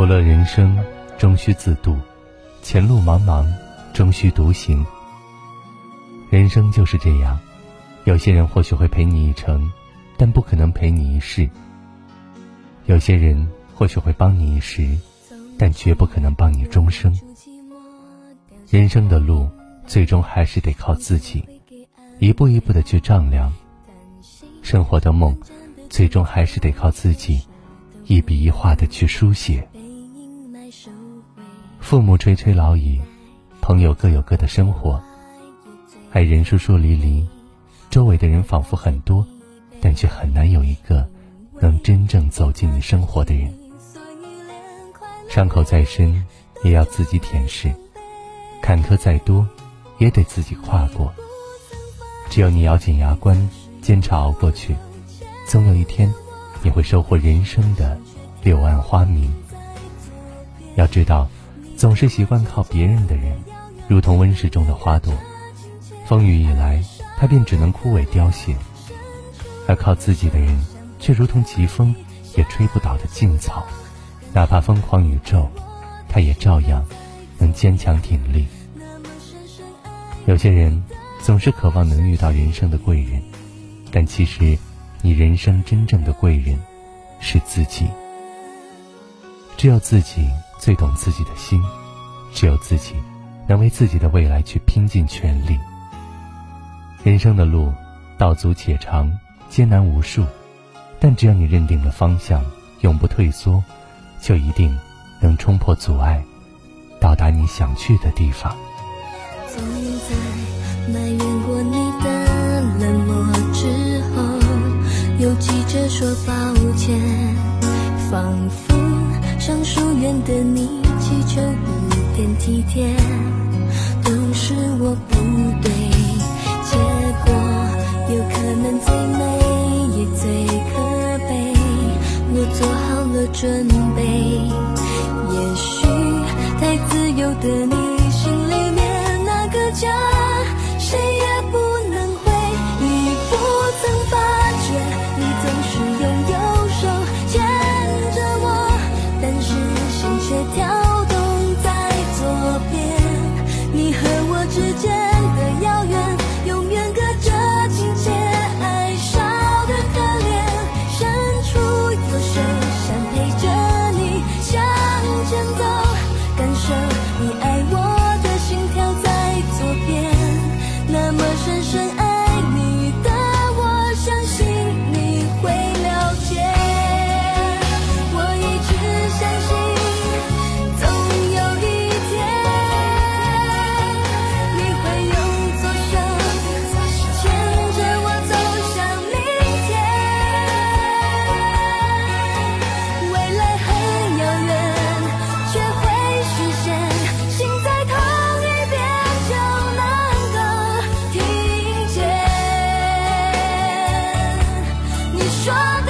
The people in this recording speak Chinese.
苦乐人生，终须自渡；前路茫茫，终须独行。人生就是这样，有些人或许会陪你一程，但不可能陪你一世；有些人或许会帮你一时，但绝不可能帮你终生。人生的路，最终还是得靠自己，一步一步的去丈量；生活的梦，最终还是得靠自己，一笔一画的去书写。父母垂垂老矣，朋友各有各的生活，爱人疏疏离离，周围的人仿佛很多，但却很难有一个能真正走进你生活的人。伤口再深，也要自己舔舐；坎坷再多，也得自己跨过。只有你咬紧牙关，坚持熬过去，总有一天，你会收获人生的柳暗花明。要知道。总是习惯靠别人的人，如同温室中的花朵，风雨一来，他便只能枯萎凋谢；而靠自己的人，却如同疾风，也吹不倒的劲草，哪怕疯狂宇宙，他也照样能坚强挺立。有些人总是渴望能遇到人生的贵人，但其实，你人生真正的贵人是自己。只有自己。最懂自己的心，只有自己能为自己的未来去拼尽全力。人生的路道阻且长，艰难无数，但只要你认定了方向，永不退缩，就一定能冲破阻碍，到达你想去的地方。总在埋怨过你的冷漠之后，又急着说抱歉，仿佛。向疏远的你祈求一点体贴，都是我不对，结果有可能最美也最可悲。我做好了准备，也许太自由的你。说的